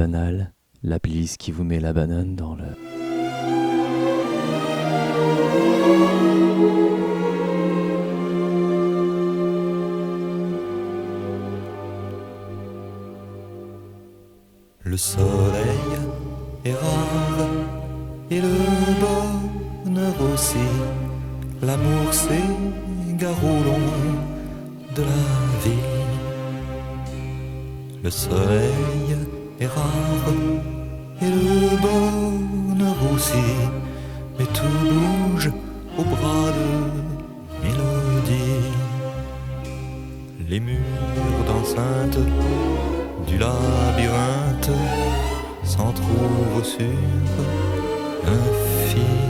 banal, la playlist qui vous met la banane dans le... Le soleil est rare et le bonheur aussi. L'amour s'égare au long de la vie. Le soleil est rare et le bonheur aussi. Mais tout bouge au bras de mélodie. Les murs d'enceinte du labyrinthe s'en trouvent sur l'infini.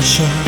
passion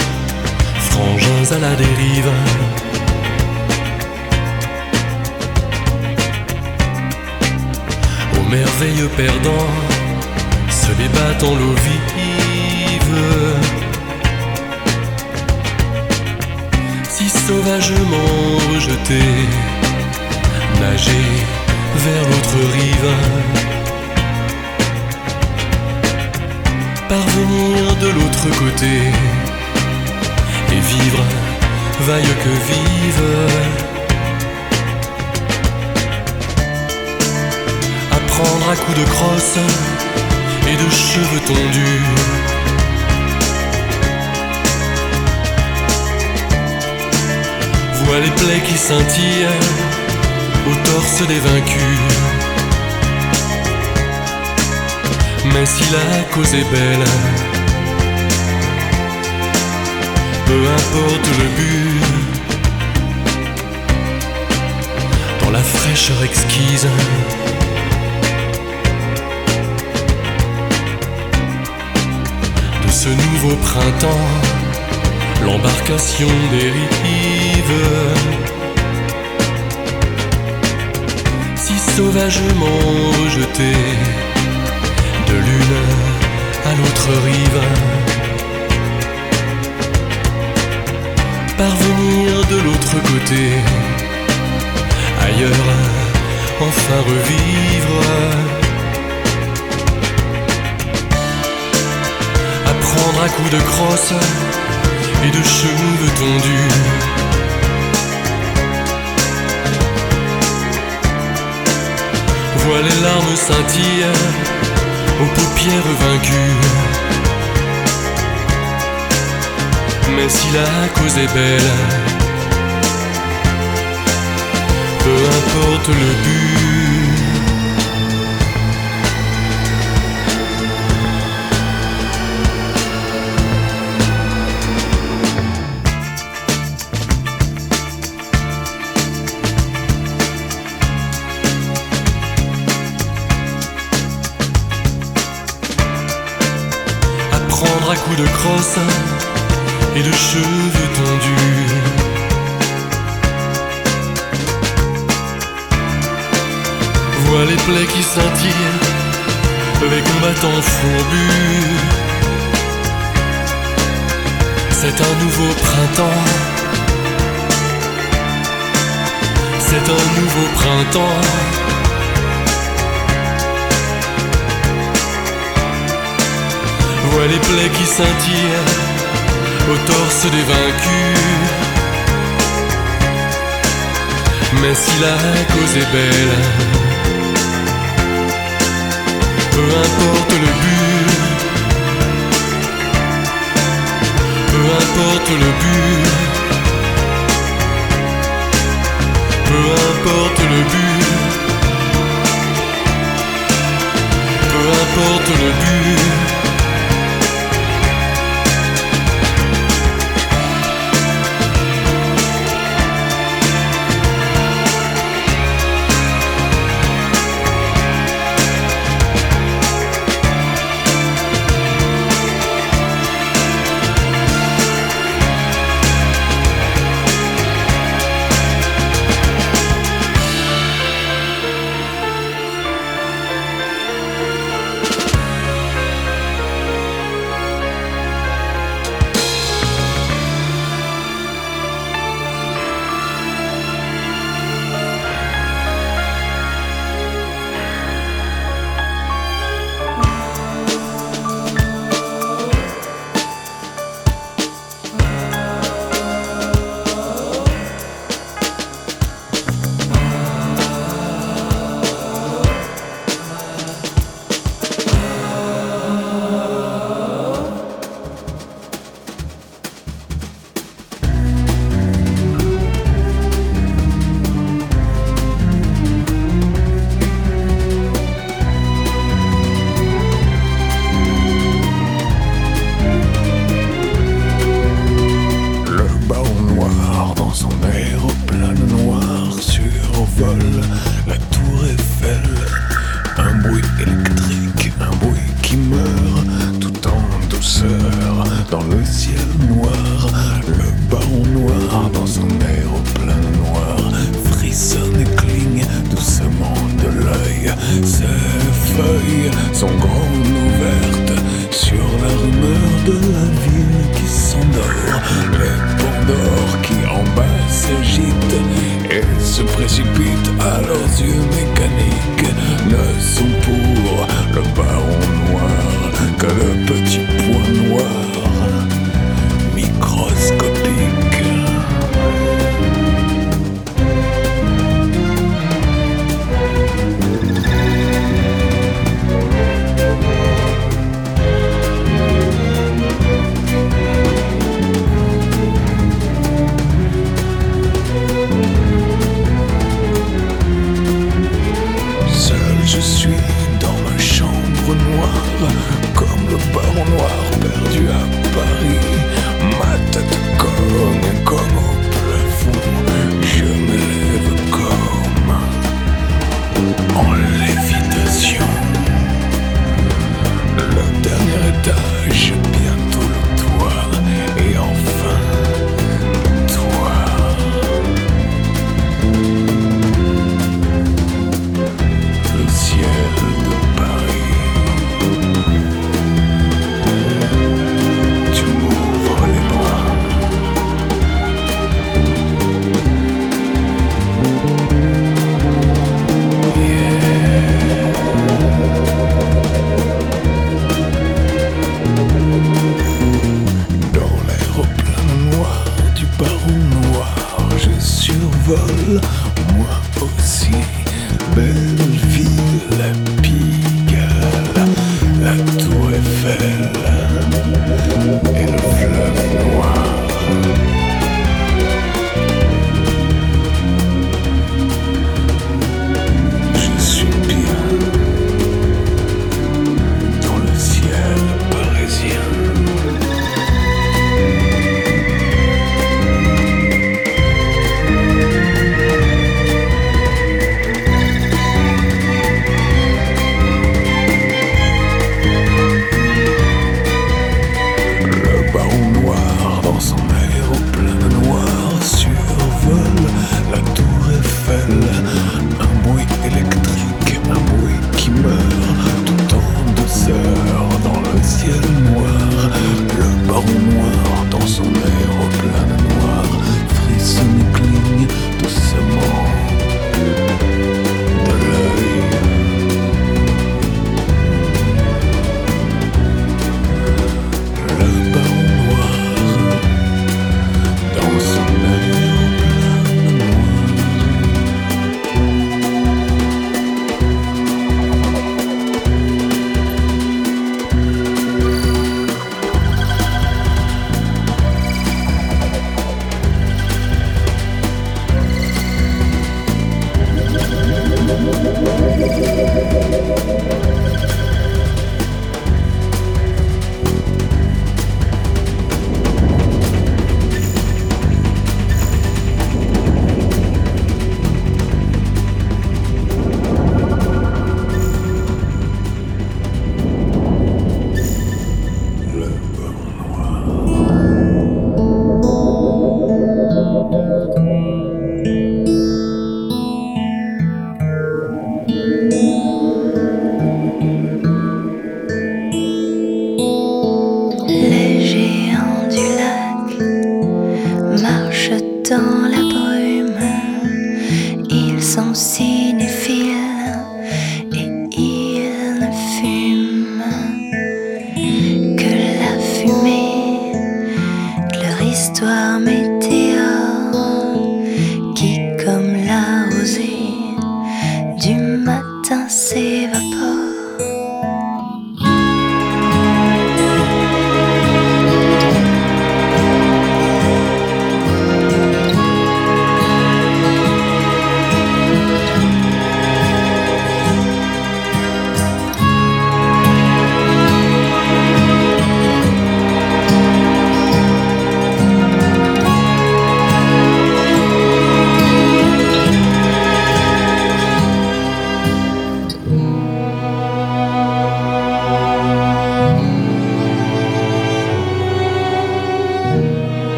exquise, de ce nouveau printemps, l'embarcation dérive. Si sauvagement rejetée de l'une à l'autre rive. Parvenir de l'autre côté, ailleurs, enfin revivre. Apprendre à coups de crosse et de cheveux tondus. Vois les larmes scintillent aux paupières vaincues. Mais si la cause est belle, peu le but. Apprendre à coups de crosse et de cheveux tondus. les plaies qui scintillent, les combattants fourbus. C'est un nouveau printemps. C'est un nouveau printemps. Vois les plaies qui scintillent au torse des vaincus. Mais si la cause est belle, peu importe le but. Peu importe le but. Peu importe le but. Peu importe le but.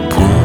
I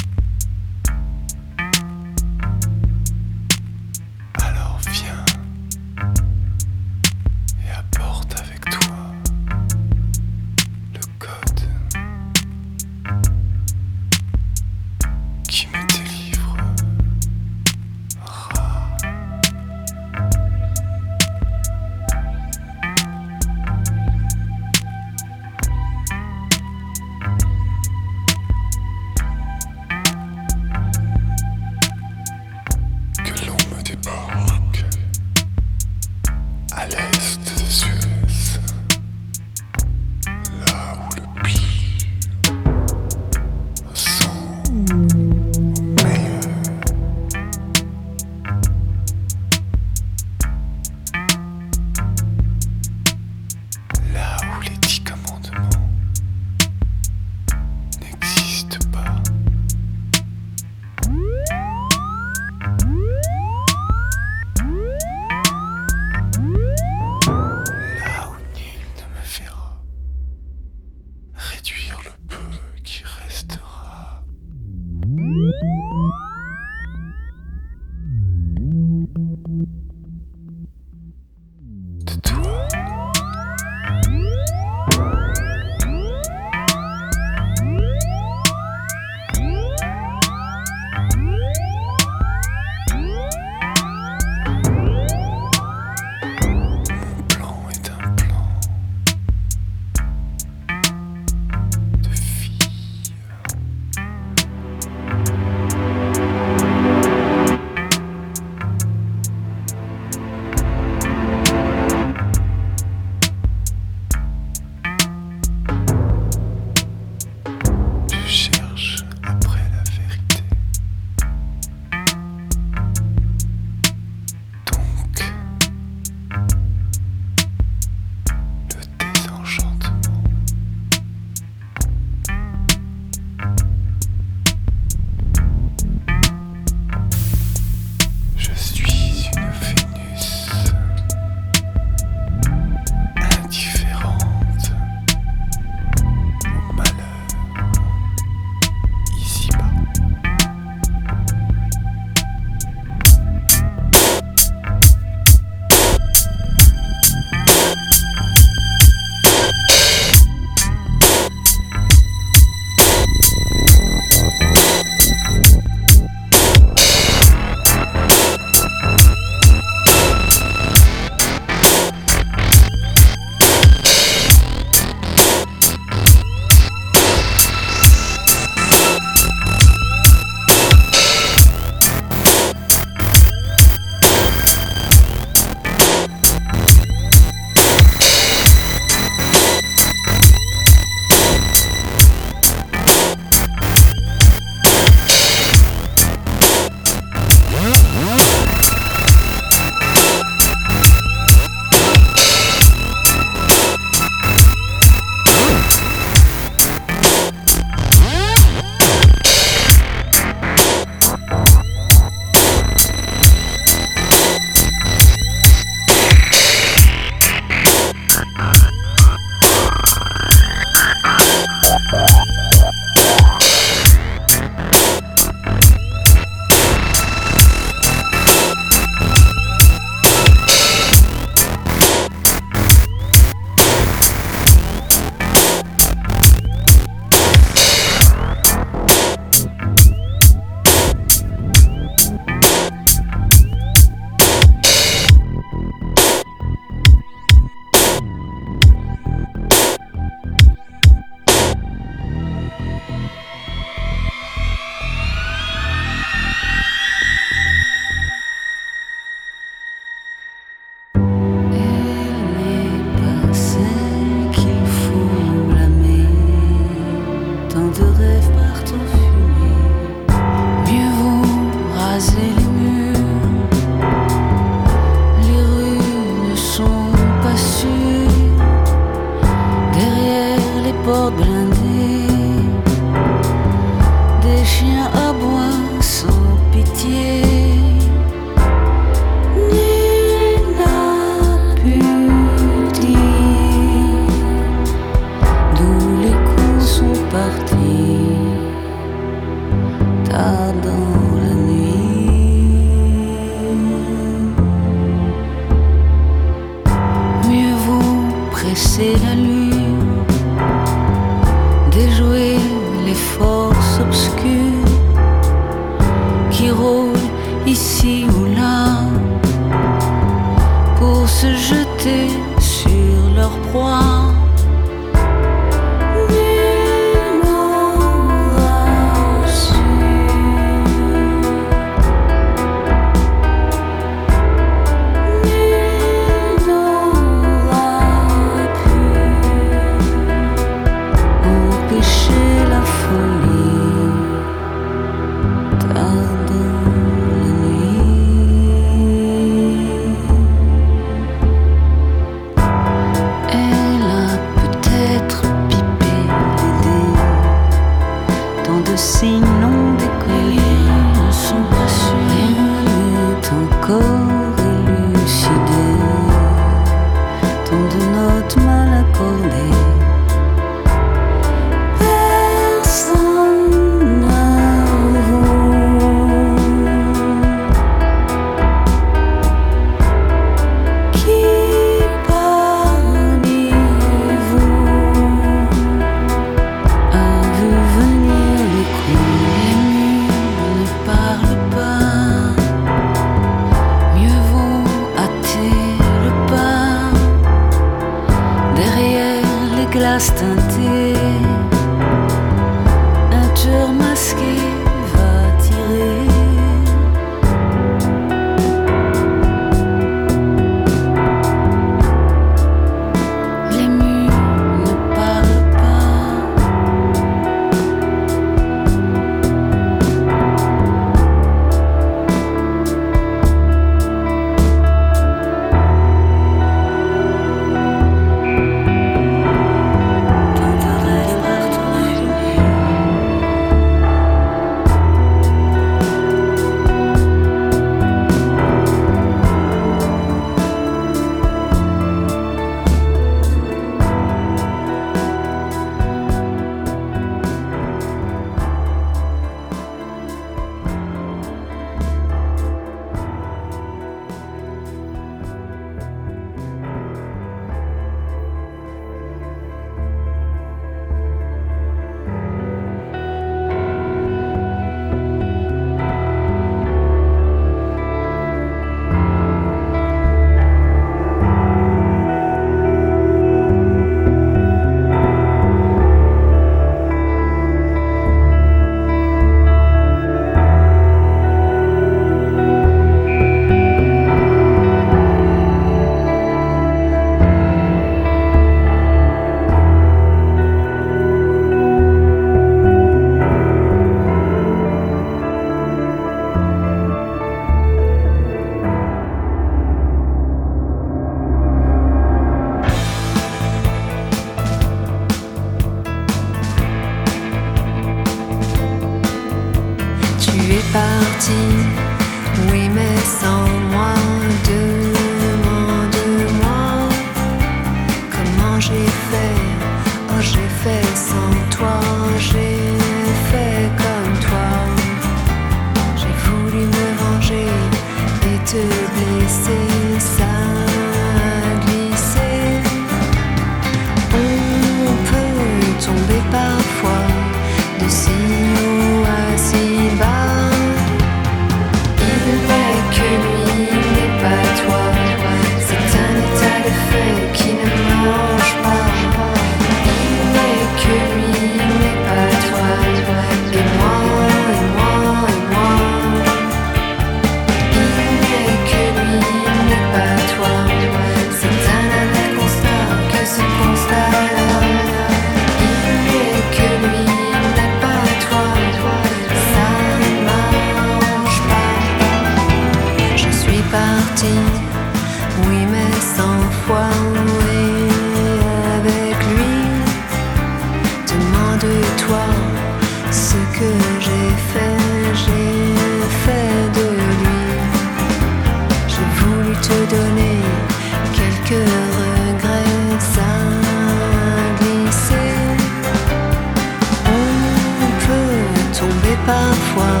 parfois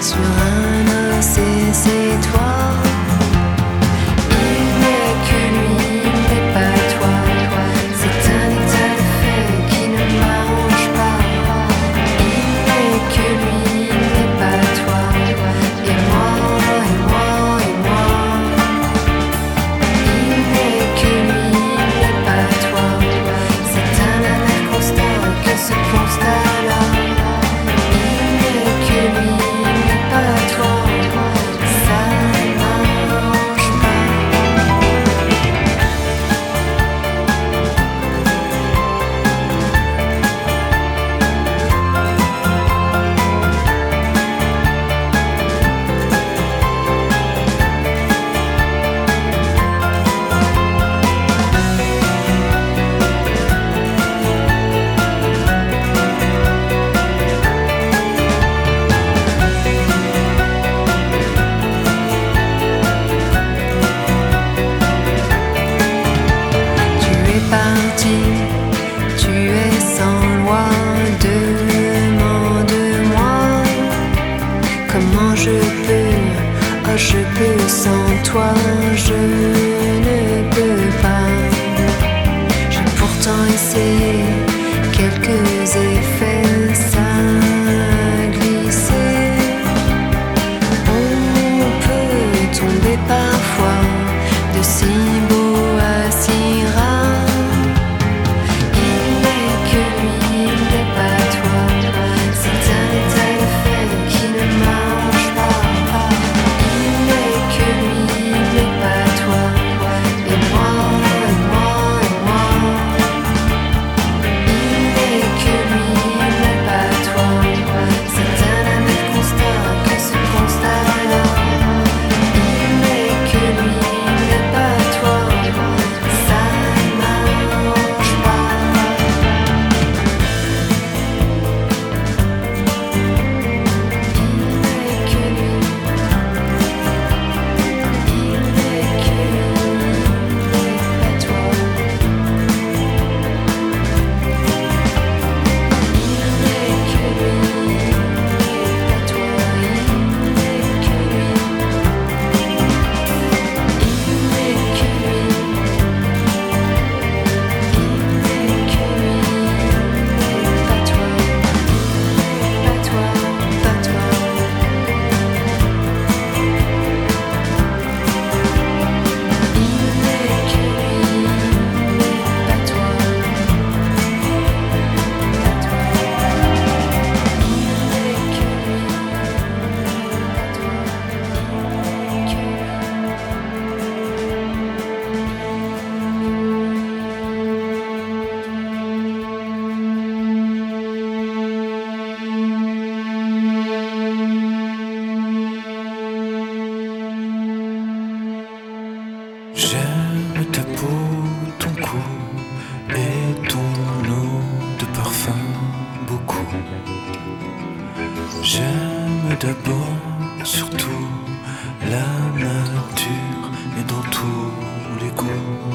sur un océan, c'est toi. J'aime d'abord surtout la nature et dans tous les goûts.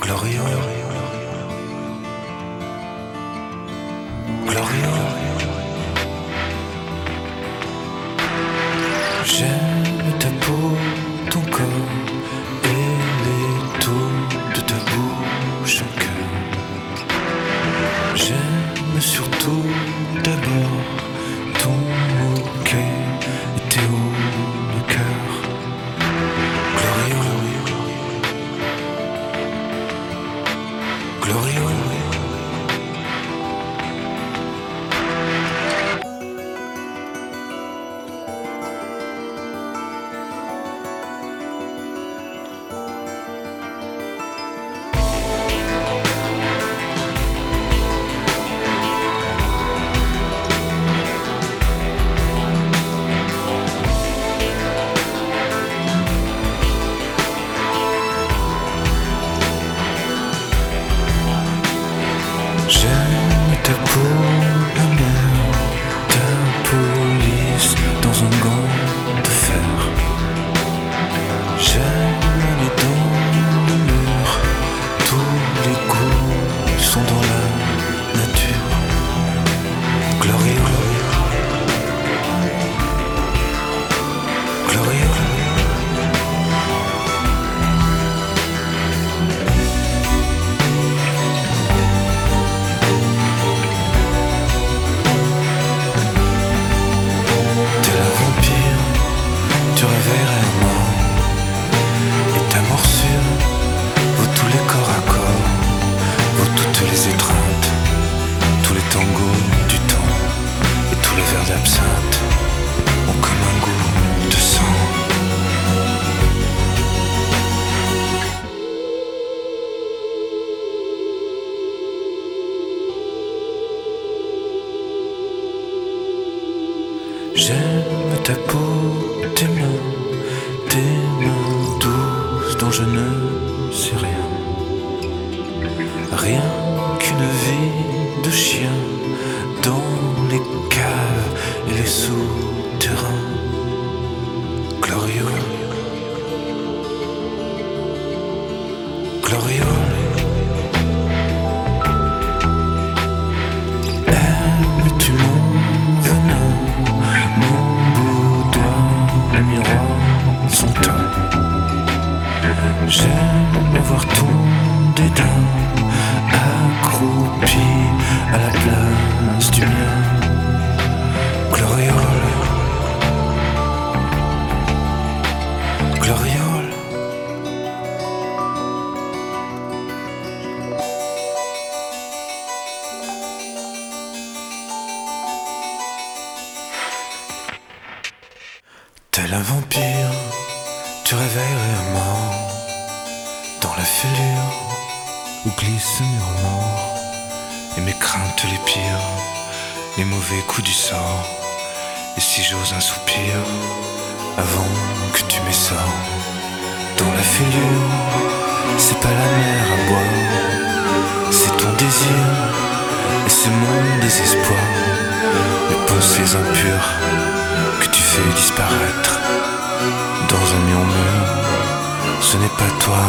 Glorieux, glorieux. Et mes craintes les pires, les mauvais coups du sort. Et si j'ose un soupir avant que tu m'essors dans la fêlure, c'est pas la mer à boire, c'est ton désir et c'est mon désespoir, les pensées impures que tu fais disparaître dans un murmure. Ce n'est pas toi,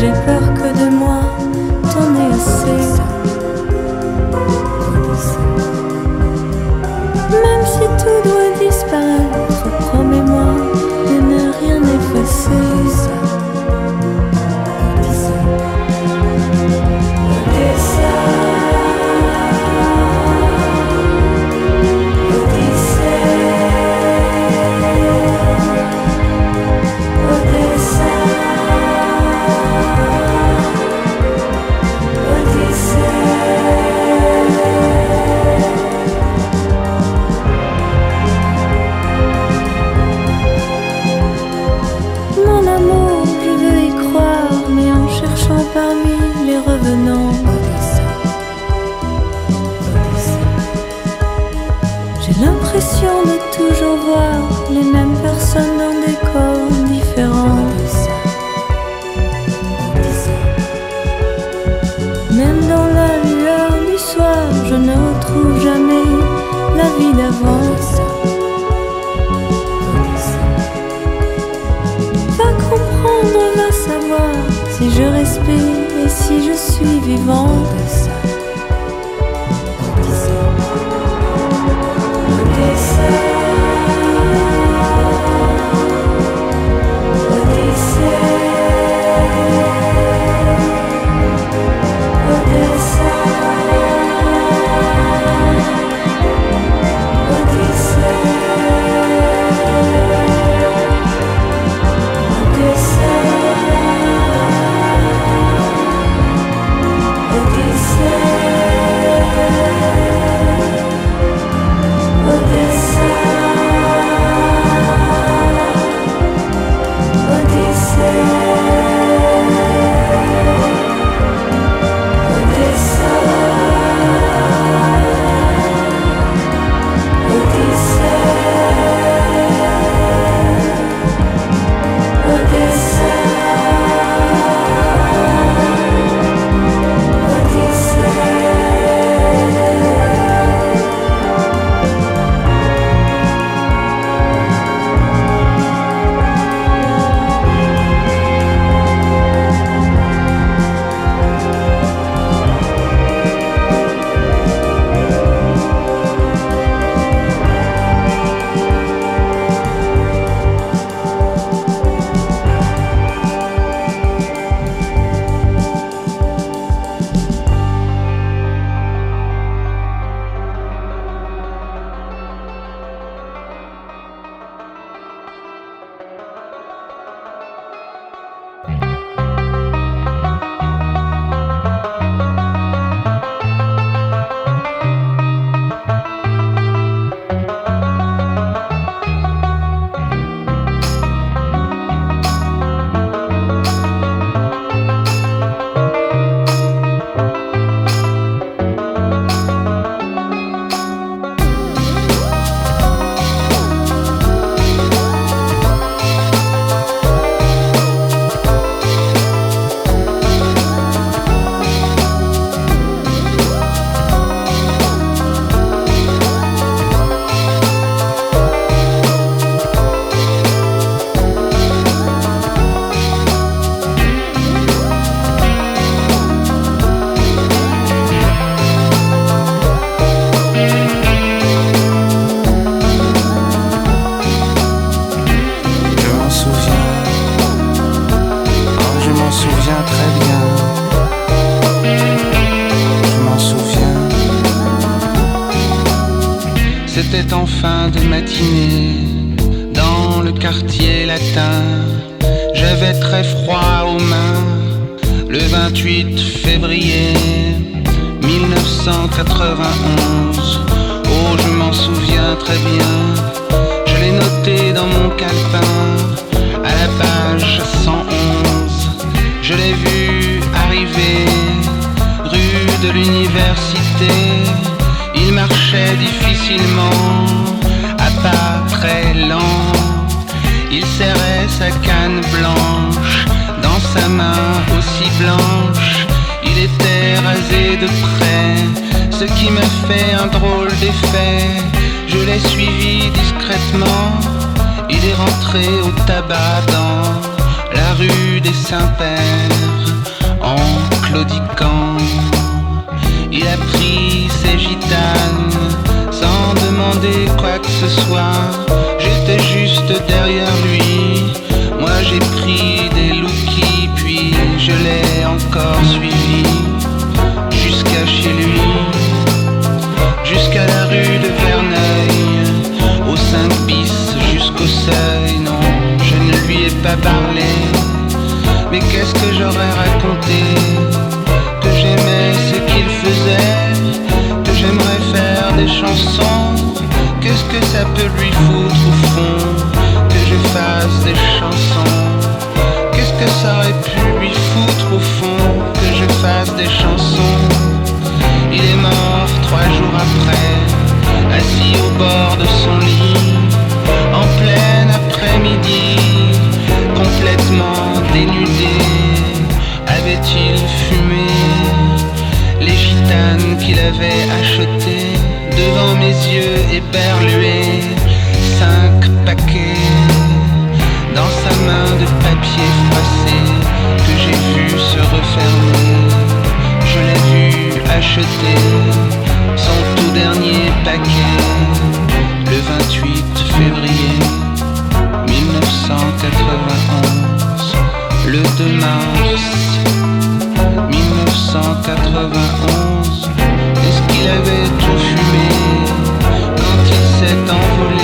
j'ai peur que de moi, t'en aies. de toujours voir les mêmes personnes dans des corps différents. Même dans la lueur du soir, je ne retrouve jamais la vie d'avance. Va comprendre, va savoir si je respire et si je suis vivante. Il est rentré au tabac dans la rue des Saints-Pères en claudiquant. Il a pris ses gitanes sans demander quoi que ce soit. J'étais juste derrière lui. Moi j'ai pris des lookies, puis je l'ai encore suivi jusqu'à chez lui, pas. Mais qu'est-ce que j'aurais raconté? Que j'aimais ce qu'il faisait, que j'aimerais faire des chansons. Qu'est-ce que ça peut lui foutre au fond? Que je fasse des chansons. Qu'est-ce que ça aurait pu lui foutre au fond? Que je fasse des chansons. Il est mort trois jours après, assis au bord de son lit, en plein après-midi, dénudé. Avait-il fumé les gitanes qu'il avait achetées devant mes yeux éberlués Cinq paquets dans sa main de papier froissé que j'ai vu se refermer. Je l'ai vu acheter son tout dernier paquet le 28 février 1991. Le 2 mars 1991, est-ce qu'il avait tout fumé quand il s'est envolé?